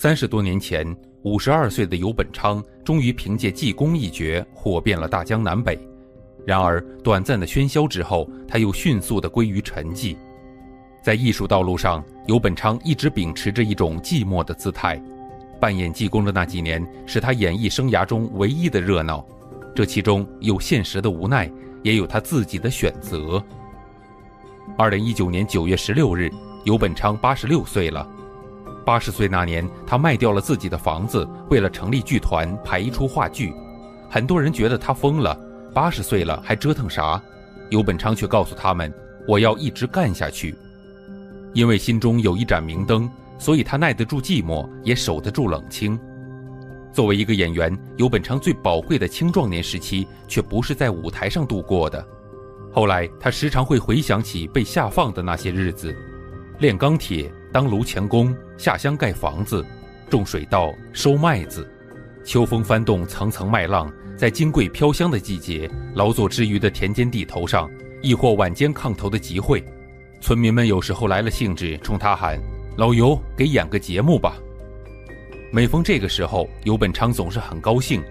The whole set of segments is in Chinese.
三十多年前，五十二岁的游本昌终于凭借济公一角火遍了大江南北。然而，短暂的喧嚣之后，他又迅速地归于沉寂。在艺术道路上，游本昌一直秉持着一种寂寞的姿态。扮演济公的那几年，是他演艺生涯中唯一的热闹。这其中有现实的无奈，也有他自己的选择。二零一九年九月十六日，游本昌八十六岁了。八十岁那年，他卖掉了自己的房子，为了成立剧团拍一出话剧。很多人觉得他疯了，八十岁了还折腾啥？游本昌却告诉他们：“我要一直干下去。”因为心中有一盏明灯，所以他耐得住寂寞，也守得住冷清。作为一个演员，游本昌最宝贵的青壮年时期却不是在舞台上度过的。后来，他时常会回想起被下放的那些日子，炼钢铁。当炉前工，下乡盖房子，种水稻，收麦子，秋风翻动层层麦浪，在金桂飘香的季节，劳作之余的田间地头上，亦或晚间炕头的集会，村民们有时候来了兴致，冲他喊：“老游，给演个节目吧。”每逢这个时候，游本昌总是很高兴，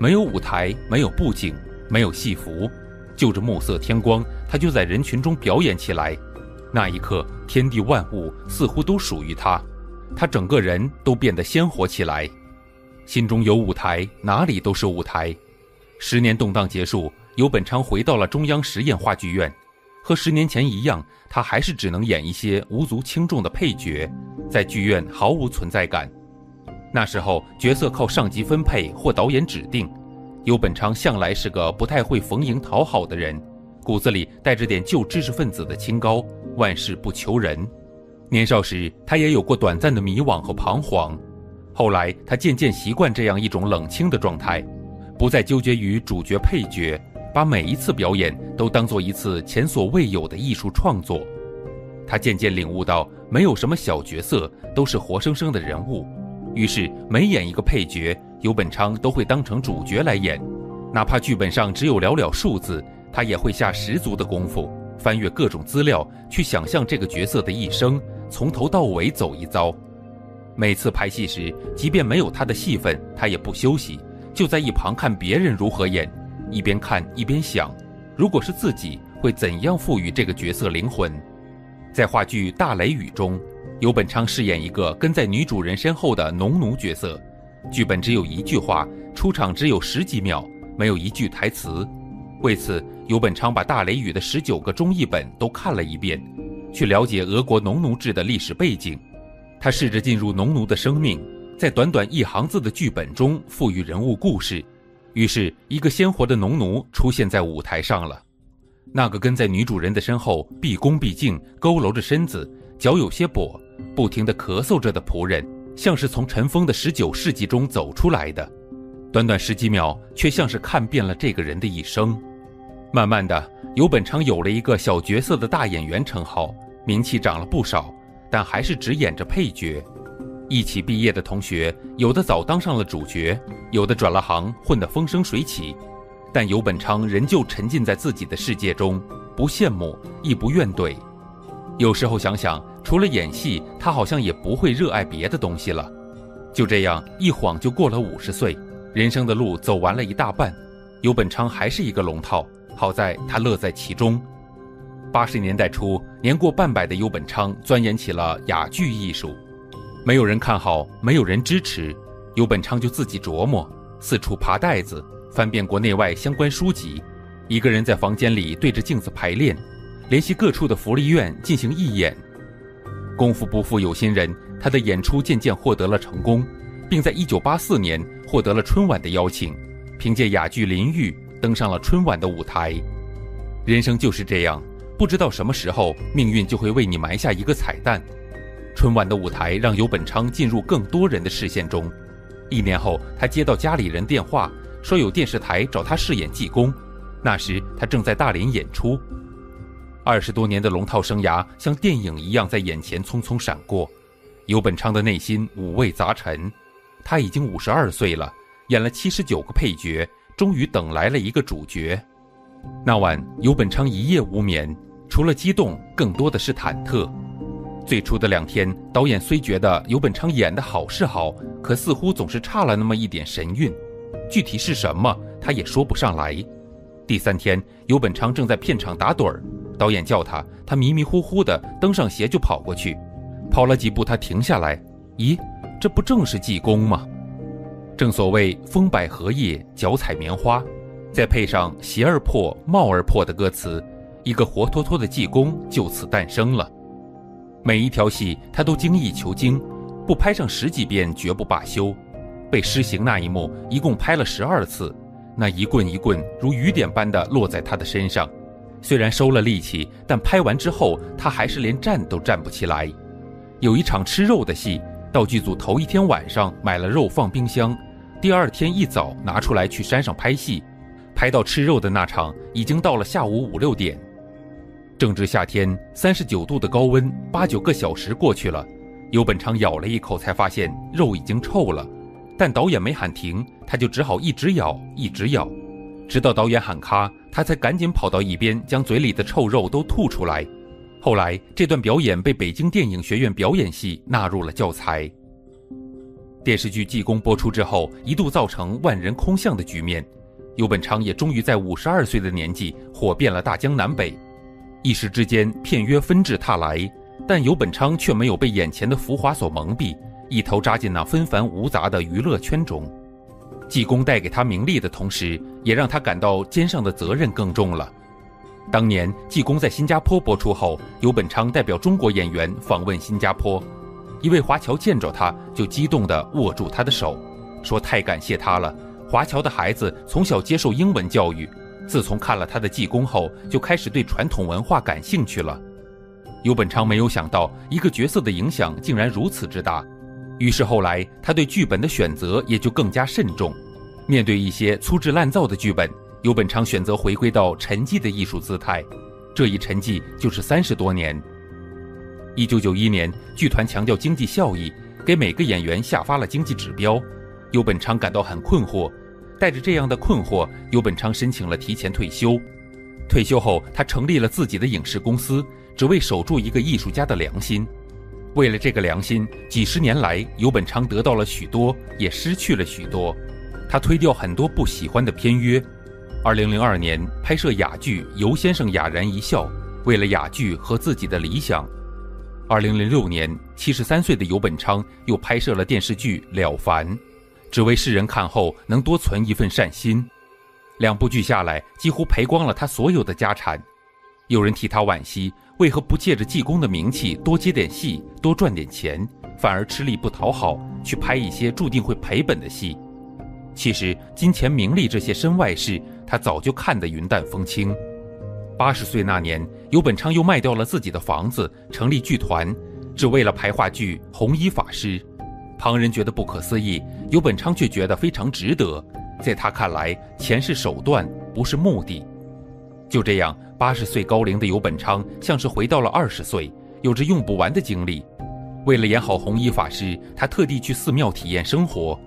没有舞台，没有布景，没有戏服，就着暮色天光，他就在人群中表演起来。那一刻，天地万物似乎都属于他，他整个人都变得鲜活起来。心中有舞台，哪里都是舞台。十年动荡结束，游本昌回到了中央实验话剧院，和十年前一样，他还是只能演一些无足轻重的配角，在剧院毫无存在感。那时候角色靠上级分配或导演指定，游本昌向来是个不太会逢迎讨好的人，骨子里带着点旧知识分子的清高。万事不求人，年少时他也有过短暂的迷惘和彷徨，后来他渐渐习惯这样一种冷清的状态，不再纠结于主角配角，把每一次表演都当做一次前所未有的艺术创作。他渐渐领悟到，没有什么小角色，都是活生生的人物。于是每演一个配角，游本昌都会当成主角来演，哪怕剧本上只有寥寥数字，他也会下十足的功夫。翻阅各种资料，去想象这个角色的一生，从头到尾走一遭。每次拍戏时，即便没有他的戏份，他也不休息，就在一旁看别人如何演，一边看一边想：如果是自己，会怎样赋予这个角色灵魂？在话剧《大雷雨》中，游本昌饰演一个跟在女主人身后的农奴角色，剧本只有一句话，出场只有十几秒，没有一句台词。为此，游本昌把大雷雨的十九个中译本都看了一遍，去了解俄国农奴制的历史背景。他试着进入农奴的生命，在短短一行字的剧本中赋予人物故事。于是，一个鲜活的农奴出现在舞台上了。那个跟在女主人的身后，毕恭毕敬、佝偻着身子、脚有些跛、不停地咳嗽着的仆人，像是从尘封的十九世纪中走出来的。短短十几秒，却像是看遍了这个人的一生。慢慢的，游本昌有了一个小角色的大演员称号，名气涨了不少，但还是只演着配角。一起毕业的同学，有的早当上了主角，有的转了行，混得风生水起，但游本昌仍旧沉浸在自己的世界中，不羡慕，亦不怨怼。有时候想想，除了演戏，他好像也不会热爱别的东西了。就这样，一晃就过了五十岁，人生的路走完了一大半，游本昌还是一个龙套。好在他乐在其中。八十年代初，年过半百的游本昌钻研起了哑剧艺术，没有人看好，没有人支持，游本昌就自己琢磨，四处爬袋子，翻遍国内外相关书籍，一个人在房间里对着镜子排练，联系各处的福利院进行义演。功夫不负有心人，他的演出渐渐获得了成功，并在一九八四年获得了春晚的邀请，凭借哑剧《林玉》。登上了春晚的舞台，人生就是这样，不知道什么时候命运就会为你埋下一个彩蛋。春晚的舞台让游本昌进入更多人的视线中，一年后，他接到家里人电话，说有电视台找他饰演济公。那时他正在大连演出。二十多年的龙套生涯像电影一样在眼前匆匆闪过，尤本昌的内心五味杂陈。他已经五十二岁了，演了七十九个配角，终于等来了一个主角。那晚，尤本昌一夜无眠，除了激动，更多的是忐忑。最初的两天，导演虽觉得尤本昌演得好是好，可似乎总是差了那么一点神韵，具体是什么，他也说不上来。第三天，尤本昌正在片场打盹儿，导演叫他，他迷迷糊糊的登上鞋就跑过去，跑了几步，他停下来，咦，这不正是济公吗？正所谓风摆荷叶，脚踩棉花，再配上鞋儿破，帽儿破的歌词，一个活脱脱的济公就此诞生了。每一条戏他都精益求精，不拍上十几遍绝不罢休。被施行那一幕，一共拍了十二次，那一棍一棍如雨点般的落在他的身上。虽然收了力气，但拍完之后他还是连站都站不起来。有一场吃肉的戏，道具组头一天晚上买了肉放冰箱，第二天一早拿出来去山上拍戏，拍到吃肉的那场已经到了下午五六点。正值夏天，三十九度的高温，八九个小时过去了，尤本昌咬了一口，才发现肉已经臭了。但导演没喊停，他就只好一直咬，一直咬，直到导演喊咔，他才赶紧跑到一边，将嘴里的臭肉都吐出来。后来，这段表演被北京电影学院表演系纳入了教材。电视剧《济公》播出之后，一度造成万人空巷的局面，尤本昌也终于在五十二岁的年纪火遍了大江南北。一时之间，片约纷至沓来，但尤本昌却没有被眼前的浮华所蒙蔽，一头扎进那纷繁芜杂的娱乐圈中。济公带给他名利的同时，也让他感到肩上的责任更重了。当年济公在新加坡播出后，尤本昌代表中国演员访问新加坡，一位华侨见着他就激动地握住他的手，说太感谢他了。华侨的孩子从小接受英文教育。自从看了他的济公后，就开始对传统文化感兴趣了。尤本昌没有想到，一个角色的影响竟然如此之大，于是后来他对剧本的选择也就更加慎重。面对一些粗制滥造的剧本，尤本昌选择回归到沉寂的艺术姿态。这一沉寂就是三十多年。一九九一年，剧团强调经济效益，给每个演员下发了经济指标，尤本昌感到很困惑。带着这样的困惑，尤本昌申请了提前退休。退休后，他成立了自己的影视公司，只为守住一个艺术家的良心。为了这个良心，几十年来，尤本昌得到了许多，也失去了许多。他推掉很多不喜欢的片约。二零零二年拍摄哑剧《尤先生哑然一笑》，为了哑剧和自己的理想。二零零六年，七十三岁的尤本昌又拍摄了电视剧《了凡》。只为世人看后能多存一份善心，两部剧下来，几乎赔光了他所有的家产。有人替他惋惜，为何不借着济公的名气多接点戏，多赚点钱，反而吃力不讨好，去拍一些注定会赔本的戏？其实金钱名利这些身外事，他早就看得云淡风轻。八十岁那年，尤本昌又卖掉了自己的房子，成立剧团，只为了排话剧《红衣法师》。旁人觉得不可思议，尤本昌却觉得非常值得。在他看来，钱是手段，不是目的。就这样，八十岁高龄的尤本昌像是回到了二十岁，有着用不完的精力。为了演好红衣法师，他特地去寺庙体验生活，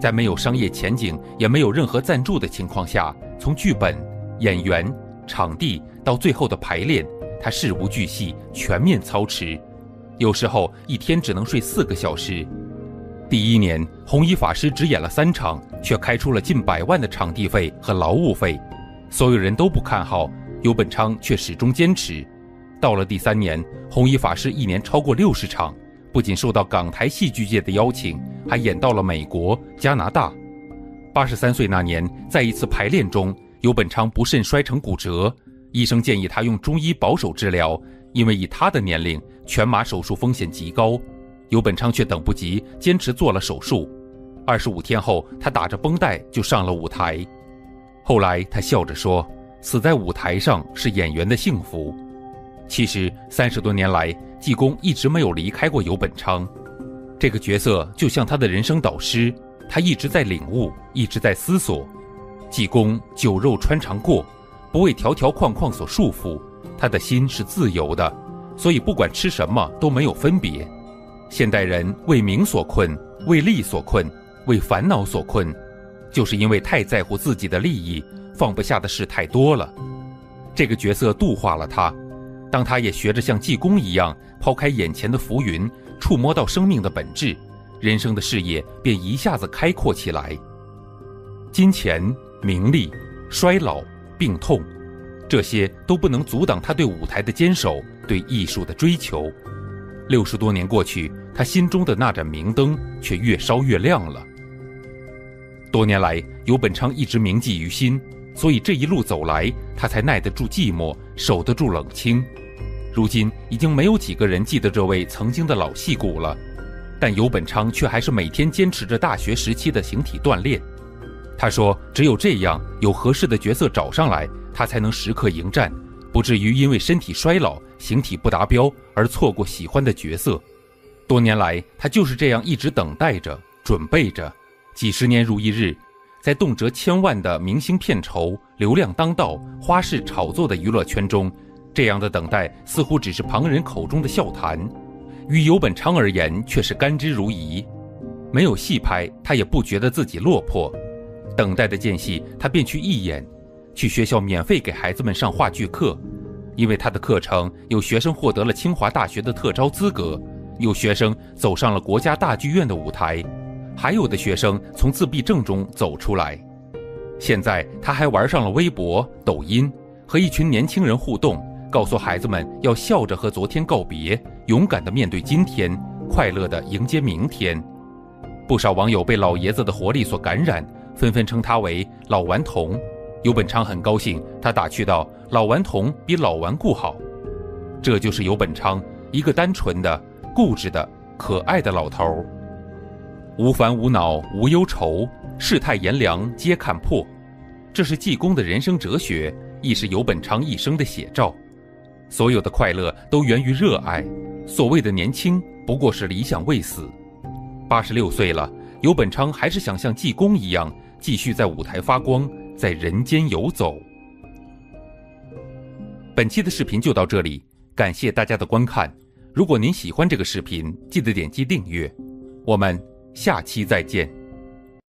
在没有商业前景，也没有任何赞助的情况下，从剧本、演员、场地到最后的排练，他事无巨细，全面操持。有时候一天只能睡四个小时。第一年，红衣法师只演了三场，却开出了近百万的场地费和劳务费。所有人都不看好，尤本昌却始终坚持。到了第三年，红衣法师一年超过六十场，不仅受到港台戏剧界的邀请，还演到了美国、加拿大。八十三岁那年，在一次排练中，尤本昌不慎摔成骨折，医生建议他用中医保守治疗，因为以他的年龄，全麻手术风险极高。尤本昌却等不及，坚持做了手术。二十五天后，他打着绷带就上了舞台。后来他笑着说：“死在舞台上是演员的幸福。”其实三十多年来，济公一直没有离开过尤本昌。这个角色就像他的人生导师，他一直在领悟，一直在思索。济公酒肉穿肠过，不为条条框框所束缚，他的心是自由的，所以不管吃什么都没有分别。现代人为名所困，为利所困，为烦恼所困，就是因为太在乎自己的利益，放不下的事太多了。这个角色度化了他，当他也学着像济公一样抛开眼前的浮云，触摸到生命的本质，人生的视野便一下子开阔起来。金钱、名利、衰老、病痛，这些都不能阻挡他对舞台的坚守，对艺术的追求。六十多年过去，他心中的那盏明灯却越烧越亮了。多年来，游本昌一直铭记于心，所以这一路走来，他才耐得住寂寞，守得住冷清。如今已经没有几个人记得这位曾经的老戏骨了，但游本昌却还是每天坚持着大学时期的形体锻炼。他说：“只有这样，有合适的角色找上来，他才能时刻迎战。”不至于因为身体衰老、形体不达标而错过喜欢的角色。多年来，他就是这样一直等待着、准备着。几十年如一日，在动辄千万的明星片酬、流量当道、花式炒作的娱乐圈中，这样的等待似乎只是旁人口中的笑谈，于游本昌而言却是甘之如饴。没有戏拍，他也不觉得自己落魄。等待的间隙，他便去义演。去学校免费给孩子们上话剧课，因为他的课程有学生获得了清华大学的特招资格，有学生走上了国家大剧院的舞台，还有的学生从自闭症中走出来。现在他还玩上了微博、抖音，和一群年轻人互动，告诉孩子们要笑着和昨天告别，勇敢地面对今天，快乐地迎接明天。不少网友被老爷子的活力所感染，纷纷称他为“老顽童”。尤本昌很高兴，他打趣道：“老顽童比老顽固好。”这就是尤本昌，一个单纯的、固执的、可爱的老头儿。无烦无恼无忧愁，世态炎凉皆看破。这是济公的人生哲学，亦是尤本昌一生的写照。所有的快乐都源于热爱，所谓的年轻不过是理想未死。八十六岁了，尤本昌还是想像济公一样，继续在舞台发光。在人间游走。本期的视频就到这里，感谢大家的观看。如果您喜欢这个视频，记得点击订阅。我们下期再见。